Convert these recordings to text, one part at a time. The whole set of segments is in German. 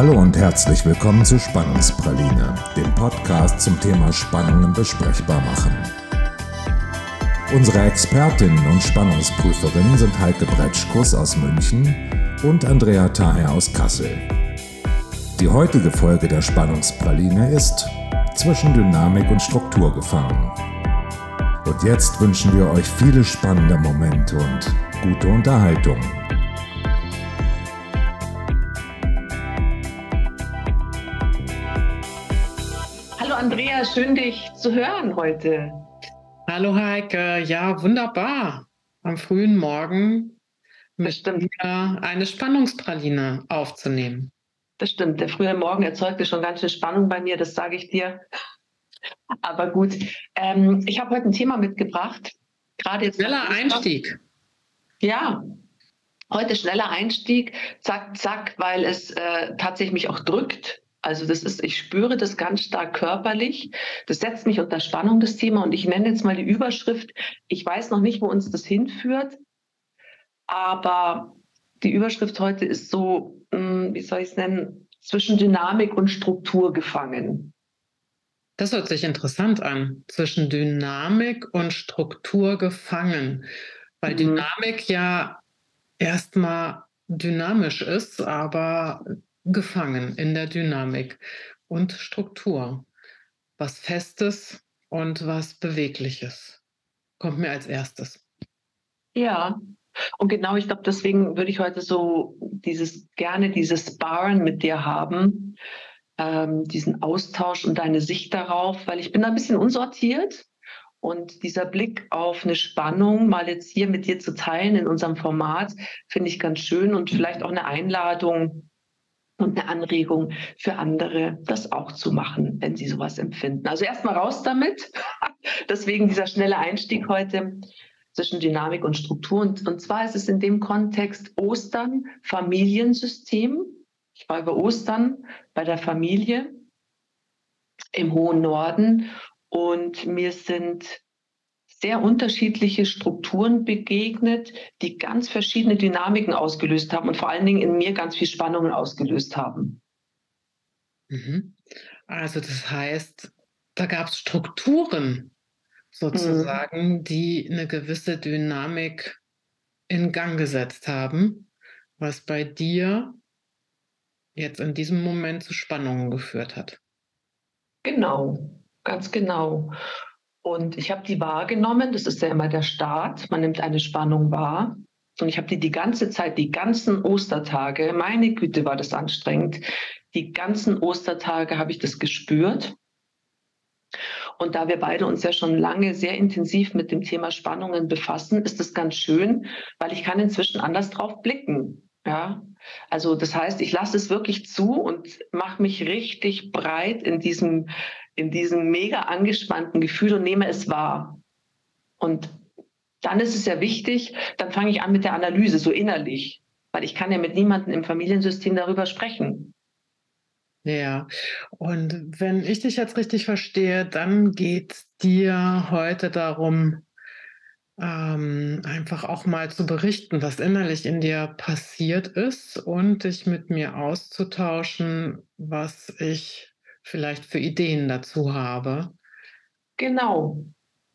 Hallo und herzlich willkommen zu Spannungspraline, dem Podcast zum Thema Spannungen besprechbar machen. Unsere Expertinnen und Spannungsprüferinnen sind Heike Bretschkus aus München und Andrea Thaher aus Kassel. Die heutige Folge der Spannungspraline ist zwischen Dynamik und Struktur gefangen. Und jetzt wünschen wir euch viele spannende Momente und gute Unterhaltung. Schön dich zu hören heute. Hallo Heike, ja wunderbar. Am frühen Morgen mit eine Spannungspraline aufzunehmen. Das stimmt. Der frühe Morgen erzeugte schon ganz viel Spannung bei mir, das sage ich dir. Aber gut, ähm, ich habe heute ein Thema mitgebracht. Gerade jetzt. Schneller Einstieg. Ja, heute schneller Einstieg, zack, zack, weil es äh, tatsächlich mich auch drückt. Also das ist, ich spüre das ganz stark körperlich. Das setzt mich unter Spannung, das Thema. Und ich nenne jetzt mal die Überschrift. Ich weiß noch nicht, wo uns das hinführt. Aber die Überschrift heute ist so, hm, wie soll ich es nennen, zwischen Dynamik und Struktur gefangen. Das hört sich interessant an. Zwischen Dynamik und Struktur gefangen. Weil mhm. Dynamik ja erstmal dynamisch ist, aber gefangen in der Dynamik und Struktur. Was Festes und was Bewegliches kommt mir als erstes. Ja, und genau, ich glaube, deswegen würde ich heute so dieses gerne dieses Sparen mit dir haben, ähm, diesen Austausch und deine Sicht darauf, weil ich bin da ein bisschen unsortiert und dieser Blick auf eine Spannung mal jetzt hier mit dir zu teilen in unserem Format finde ich ganz schön und vielleicht auch eine Einladung, und eine Anregung für andere, das auch zu machen, wenn sie sowas empfinden. Also erstmal raus damit. Deswegen dieser schnelle Einstieg heute zwischen Dynamik und Struktur. Und, und zwar ist es in dem Kontext Ostern, Familiensystem. Ich war über Ostern bei der Familie im hohen Norden und mir sind sehr unterschiedliche Strukturen begegnet, die ganz verschiedene Dynamiken ausgelöst haben und vor allen Dingen in mir ganz viel Spannungen ausgelöst haben. Mhm. Also das heißt, da gab es Strukturen sozusagen, mhm. die eine gewisse Dynamik in Gang gesetzt haben, was bei dir jetzt in diesem Moment zu Spannungen geführt hat. Genau, ganz genau. Und ich habe die wahrgenommen, das ist ja immer der Start, man nimmt eine Spannung wahr. Und ich habe die die ganze Zeit, die ganzen Ostertage, meine Güte, war das anstrengend. Die ganzen Ostertage habe ich das gespürt. Und da wir beide uns ja schon lange sehr intensiv mit dem Thema Spannungen befassen, ist das ganz schön, weil ich kann inzwischen anders drauf blicken. Ja, also das heißt, ich lasse es wirklich zu und mache mich richtig breit in diesem in diesem mega angespannten Gefühl und nehme es wahr. Und dann ist es ja wichtig, dann fange ich an mit der Analyse, so innerlich, weil ich kann ja mit niemandem im Familiensystem darüber sprechen. Ja, und wenn ich dich jetzt richtig verstehe, dann geht es dir heute darum, ähm, einfach auch mal zu berichten, was innerlich in dir passiert ist und dich mit mir auszutauschen, was ich vielleicht für Ideen dazu habe. Genau.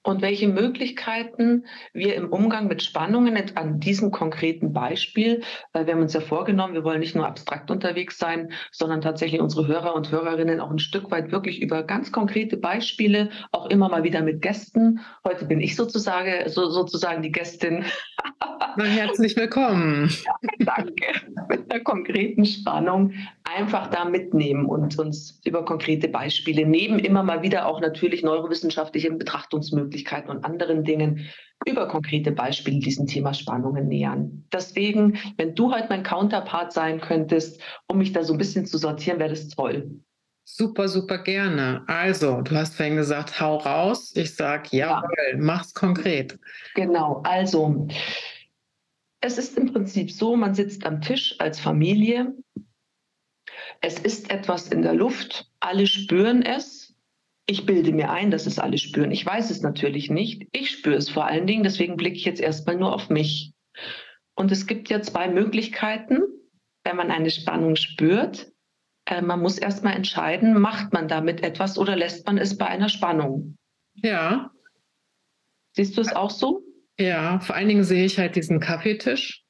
Und welche Möglichkeiten wir im Umgang mit Spannungen an diesem konkreten Beispiel, weil wir haben uns ja vorgenommen, wir wollen nicht nur abstrakt unterwegs sein, sondern tatsächlich unsere Hörer und Hörerinnen auch ein Stück weit wirklich über ganz konkrete Beispiele, auch immer mal wieder mit Gästen. Heute bin ich sozusagen, so, sozusagen die Gästin. Na, herzlich willkommen. Ja, danke. Mit einer konkreten Spannung einfach da mitnehmen und uns über konkrete Beispiele neben immer mal wieder auch natürlich neurowissenschaftlichen Betrachtungsmöglichkeiten und anderen Dingen über konkrete Beispiele diesem Thema Spannungen nähern. Deswegen, wenn du heute mein Counterpart sein könntest, um mich da so ein bisschen zu sortieren, wäre das toll. Super, super gerne. Also, du hast vorhin gesagt, hau raus. Ich sage, jawohl, ja. mach's konkret. Genau, also es ist im Prinzip so, man sitzt am Tisch als Familie. Es ist etwas in der Luft, alle spüren es. Ich bilde mir ein, dass es alle spüren. Ich weiß es natürlich nicht. Ich spüre es vor allen Dingen, deswegen blicke ich jetzt erstmal nur auf mich. Und es gibt ja zwei Möglichkeiten, wenn man eine Spannung spürt. äh, man muss erstmal entscheiden, macht man damit etwas oder lässt man es bei einer Spannung? Ja. Siehst du es auch so? Ja, vor allen Dingen sehe ich halt diesen Kaffeetisch.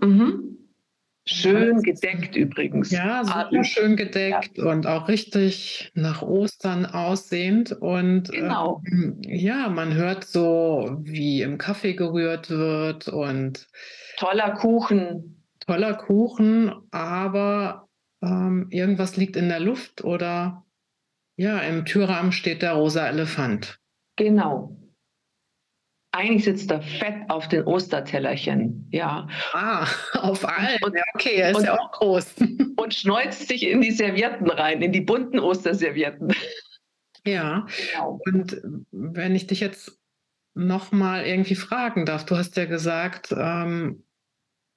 Mhm. Schön gedeckt übrigens. Ja, super schön gedeckt ja. und auch richtig nach Ostern aussehend. Und genau. ähm, ja, man hört so, wie im Kaffee gerührt wird und toller Kuchen. Toller Kuchen, aber ähm, irgendwas liegt in der Luft oder ja, im Türrahmen steht der rosa Elefant. Genau. Eigentlich sitzt er fett auf den Ostertellerchen, ja. Ah, auf allen. Und, okay, er ist und, ja auch groß. Und schneuzt sich in die Servietten rein, in die bunten Osterservietten. Ja, genau. und wenn ich dich jetzt nochmal irgendwie fragen darf, du hast ja gesagt, ähm,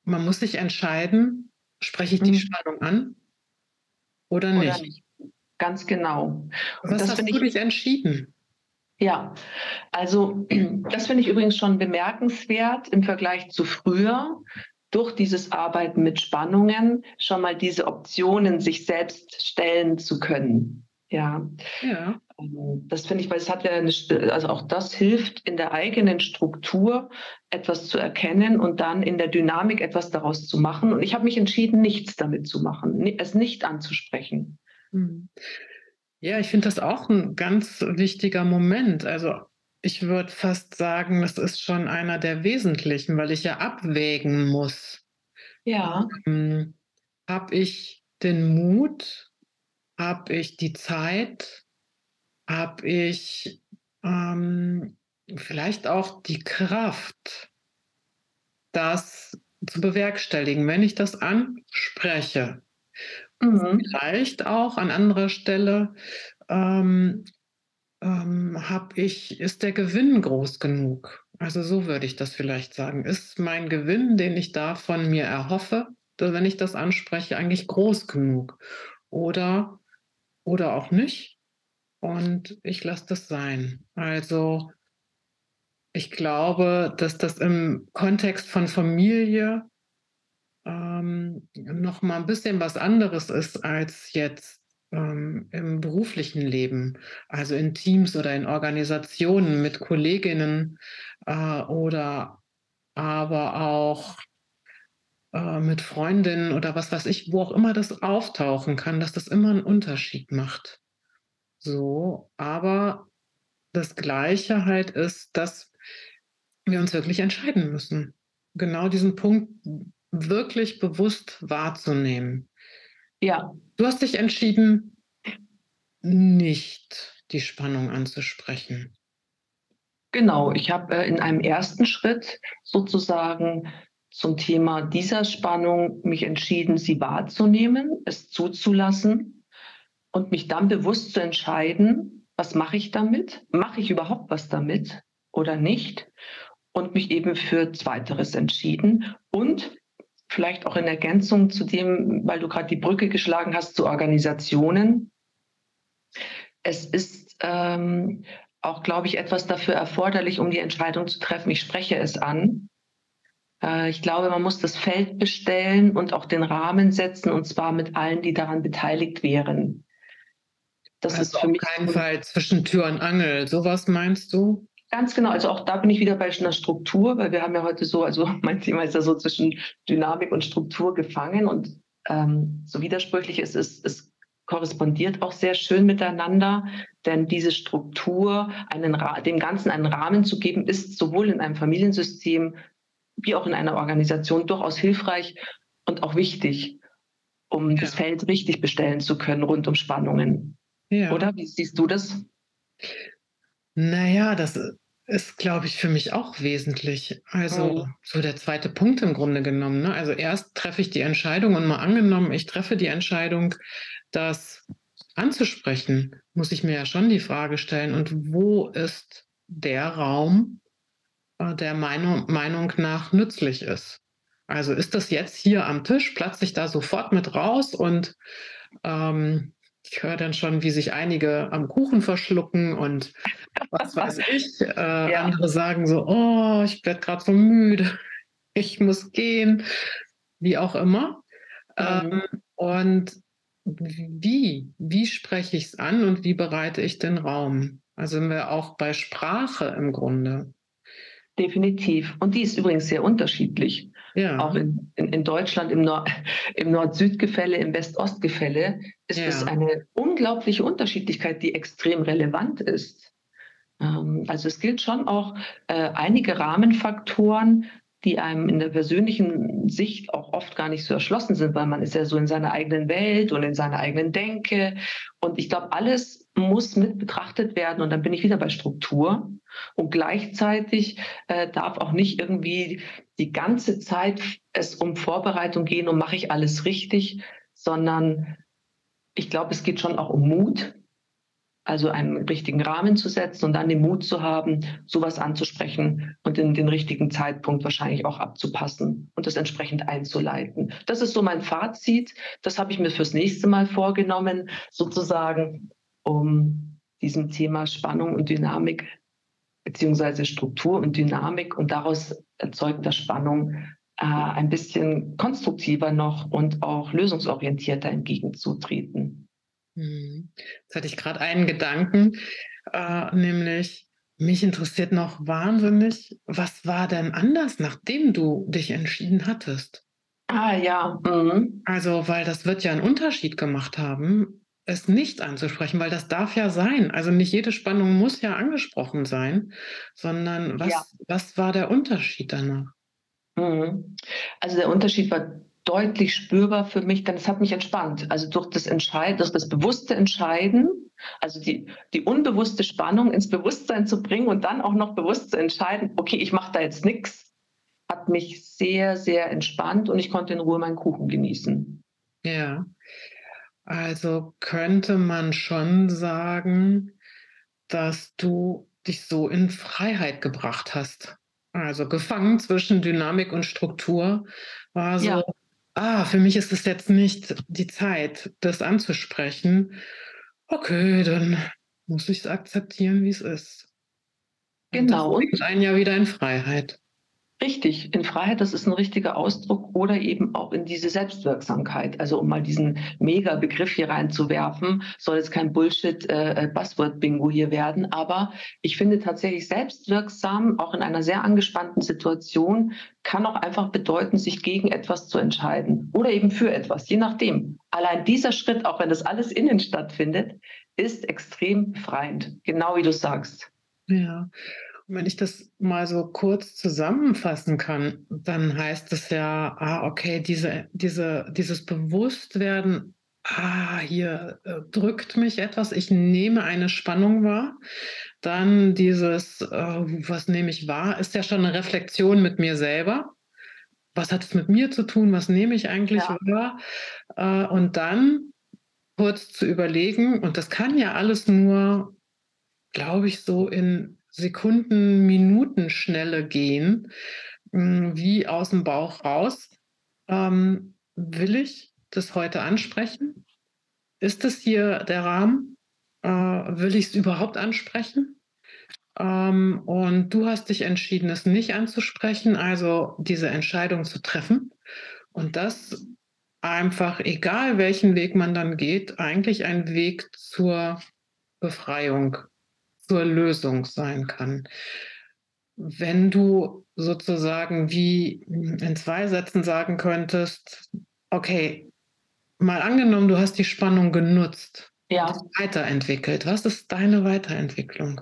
man muss sich entscheiden, spreche ich die mhm. Spannung an oder nicht? Oder nicht. Ganz genau. Was das hast du dich entschieden? Ja, also das finde ich übrigens schon bemerkenswert im Vergleich zu früher, durch dieses Arbeiten mit Spannungen schon mal diese Optionen sich selbst stellen zu können. Ja. ja. Ähm, das finde ich, weil es hat ja eine, also auch das hilft in der eigenen Struktur etwas zu erkennen und dann in der Dynamik etwas daraus zu machen. Und ich habe mich entschieden, nichts damit zu machen, es nicht anzusprechen. Ja, ich finde das auch ein ganz wichtiger Moment. Also ich würde fast sagen, das ist schon einer der wesentlichen, weil ich ja abwägen muss. Ja. Ähm, habe ich den Mut? Habe ich die Zeit? Habe ich ähm, vielleicht auch die Kraft, das zu bewerkstelligen, wenn ich das anspreche? Mhm. Vielleicht auch an anderer Stelle ähm, ähm, habe ich, ist der Gewinn groß genug? Also so würde ich das vielleicht sagen. Ist mein Gewinn, den ich da von mir erhoffe, wenn ich das anspreche, eigentlich groß genug? Oder, oder auch nicht? Und ich lasse das sein. Also ich glaube, dass das im Kontext von Familie ähm, noch mal ein bisschen was anderes ist als jetzt ähm, im beruflichen Leben, also in Teams oder in Organisationen mit Kolleginnen äh, oder aber auch äh, mit Freundinnen oder was weiß ich, wo auch immer das auftauchen kann, dass das immer einen Unterschied macht. So, aber das Gleiche halt ist, dass wir uns wirklich entscheiden müssen. Genau diesen Punkt wirklich bewusst wahrzunehmen. Ja. Du hast dich entschieden, nicht die Spannung anzusprechen. Genau, ich habe äh, in einem ersten Schritt sozusagen zum Thema dieser Spannung mich entschieden, sie wahrzunehmen, es zuzulassen und mich dann bewusst zu entscheiden, was mache ich damit? Mache ich überhaupt was damit oder nicht? Und mich eben für Zweiteres entschieden und vielleicht auch in Ergänzung zu dem, weil du gerade die Brücke geschlagen hast zu Organisationen. Es ist ähm, auch, glaube ich, etwas dafür erforderlich, um die Entscheidung zu treffen. Ich spreche es an. Äh, ich glaube, man muss das Feld bestellen und auch den Rahmen setzen, und zwar mit allen, die daran beteiligt wären. Das also ist für mich. Auf keinen Fall zwischen Tür und Angel. Sowas meinst du? Ganz genau. Also auch da bin ich wieder bei einer Struktur, weil wir haben ja heute so, also mein Thema ist ja so zwischen Dynamik und Struktur gefangen und ähm, so widersprüchlich ist es, es korrespondiert auch sehr schön miteinander, denn diese Struktur, einen, dem Ganzen einen Rahmen zu geben, ist sowohl in einem Familiensystem wie auch in einer Organisation durchaus hilfreich und auch wichtig, um ja. das Feld richtig bestellen zu können rund um Spannungen. Ja. Oder wie siehst du das? Naja, das ist, glaube ich, für mich auch wesentlich. Also mhm. so der zweite Punkt im Grunde genommen. Ne? Also erst treffe ich die Entscheidung und mal angenommen, ich treffe die Entscheidung, das anzusprechen, muss ich mir ja schon die Frage stellen, und wo ist der Raum, äh, der Meinung, Meinung nach nützlich ist? Also ist das jetzt hier am Tisch, platze ich da sofort mit raus und ähm, ich höre dann schon, wie sich einige am Kuchen verschlucken und was weiß ich. Äh, ja. Andere sagen so, oh, ich werde gerade so müde, ich muss gehen, wie auch immer. Mhm. Ähm, und wie, wie spreche ich es an und wie bereite ich den Raum? Also sind wir auch bei Sprache im Grunde. Definitiv. Und die ist übrigens sehr unterschiedlich. Ja. Auch in, in, in Deutschland im, Nord, im Nord-Süd-Gefälle, im West-Ost-Gefälle ist es ja. eine unglaubliche Unterschiedlichkeit, die extrem relevant ist. Ähm, also es gilt schon auch äh, einige Rahmenfaktoren, die einem in der persönlichen Sicht auch oft gar nicht so erschlossen sind, weil man ist ja so in seiner eigenen Welt und in seiner eigenen Denke. Und ich glaube, alles muss mit betrachtet werden. Und dann bin ich wieder bei Struktur. Und gleichzeitig äh, darf auch nicht irgendwie die ganze Zeit es um Vorbereitung gehen und mache ich alles richtig, sondern ich glaube, es geht schon auch um Mut also einen richtigen Rahmen zu setzen und dann den Mut zu haben, sowas anzusprechen und in den richtigen Zeitpunkt wahrscheinlich auch abzupassen und das entsprechend einzuleiten. Das ist so mein Fazit. Das habe ich mir fürs nächste Mal vorgenommen, sozusagen, um diesem Thema Spannung und Dynamik beziehungsweise Struktur und Dynamik und daraus erzeugter Spannung äh, ein bisschen konstruktiver noch und auch lösungsorientierter entgegenzutreten. Hm. Jetzt hatte ich gerade einen Gedanken, äh, nämlich mich interessiert noch wahnsinnig, was war denn anders, nachdem du dich entschieden hattest? Ah ja. Mhm. Also, weil das wird ja einen Unterschied gemacht haben, es nicht anzusprechen, weil das darf ja sein. Also nicht jede Spannung muss ja angesprochen sein, sondern was, ja. was war der Unterschied danach? Mhm. Also der Unterschied war deutlich spürbar für mich, denn es hat mich entspannt. Also durch das Entscheiden, durch das bewusste Entscheiden, also die, die unbewusste Spannung ins Bewusstsein zu bringen und dann auch noch bewusst zu entscheiden, okay, ich mache da jetzt nichts, hat mich sehr, sehr entspannt und ich konnte in Ruhe meinen Kuchen genießen. Ja, also könnte man schon sagen, dass du dich so in Freiheit gebracht hast. Also gefangen zwischen Dynamik und Struktur war so ja ah, für mich ist es jetzt nicht die Zeit, das anzusprechen. Okay, dann muss ich es akzeptieren, wie es ist. Genau. Und das bringt einen ja wieder in Freiheit. Richtig, in Freiheit, das ist ein richtiger Ausdruck oder eben auch in diese Selbstwirksamkeit. Also um mal diesen Mega-Begriff hier reinzuwerfen, soll jetzt kein Bullshit-Buzzword-Bingo äh, hier werden, aber ich finde tatsächlich selbstwirksam, auch in einer sehr angespannten Situation, kann auch einfach bedeuten, sich gegen etwas zu entscheiden oder eben für etwas, je nachdem. Allein dieser Schritt, auch wenn das alles innen stattfindet, ist extrem befreiend, genau wie du sagst. Ja. Wenn ich das mal so kurz zusammenfassen kann, dann heißt es ja, ah, okay, diese, diese, dieses Bewusstwerden, ah, hier äh, drückt mich etwas, ich nehme eine Spannung wahr. Dann dieses, äh, was nehme ich wahr, ist ja schon eine Reflexion mit mir selber. Was hat es mit mir zu tun? Was nehme ich eigentlich ja. wahr? Äh, und dann kurz zu überlegen, und das kann ja alles nur, glaube ich, so in Sekunden, Minuten Schnelle gehen, hm, wie aus dem Bauch raus. Ähm, will ich das heute ansprechen? Ist es hier der Rahmen? Äh, will ich es überhaupt ansprechen? Ähm, und du hast dich entschieden, es nicht anzusprechen, also diese Entscheidung zu treffen. Und das einfach, egal welchen Weg man dann geht, eigentlich ein Weg zur Befreiung zur Lösung sein kann. Wenn du sozusagen wie in zwei Sätzen sagen könntest, okay, mal angenommen, du hast die Spannung genutzt, ja. weiterentwickelt. Was ist deine Weiterentwicklung?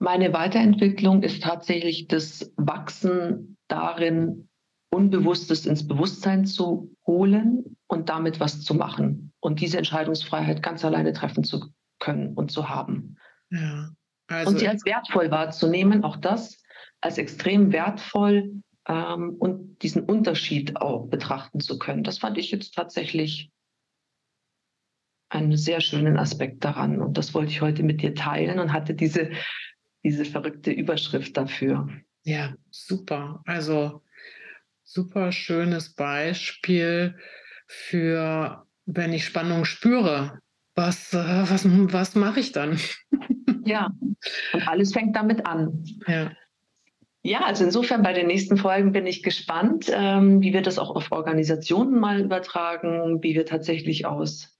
Meine Weiterentwicklung ist tatsächlich das Wachsen darin, Unbewusstes ins Bewusstsein zu holen und damit was zu machen und diese Entscheidungsfreiheit ganz alleine treffen zu können und zu haben. Ja, also und sie als wertvoll wahrzunehmen, auch das als extrem wertvoll ähm, und diesen Unterschied auch betrachten zu können. Das fand ich jetzt tatsächlich einen sehr schönen Aspekt daran. Und das wollte ich heute mit dir teilen und hatte diese, diese verrückte Überschrift dafür. Ja, super. Also super schönes Beispiel für, wenn ich Spannung spüre, was, äh, was, was mache ich dann? ja, und alles fängt damit an. Ja. Ja, also insofern bei den nächsten Folgen bin ich gespannt, ähm, wie wir das auch auf Organisationen mal übertragen, wie wir tatsächlich aus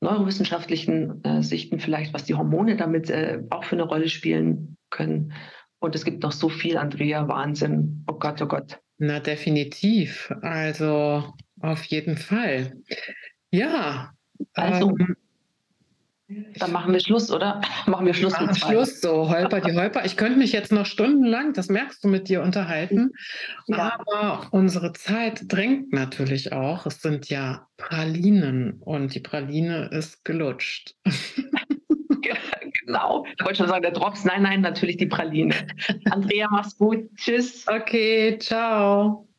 neurowissenschaftlichen äh, Sichten vielleicht, was die Hormone damit äh, auch für eine Rolle spielen können. Und es gibt noch so viel, Andrea, Wahnsinn. Oh Gott, oh Gott. Na, definitiv. Also auf jeden Fall. Ja. Also, ähm, dann machen wir Schluss, oder? Machen wir Schluss machen mit zwei. Schluss, so Holper die Holper. Ich könnte mich jetzt noch stundenlang, das merkst du, mit dir unterhalten. Ja. Aber unsere Zeit drängt natürlich auch. Es sind ja Pralinen und die Praline ist gelutscht. genau. Ich wollte schon sagen, der Drops. Nein, nein, natürlich die Praline. Andrea, mach's gut. Tschüss. Okay, ciao.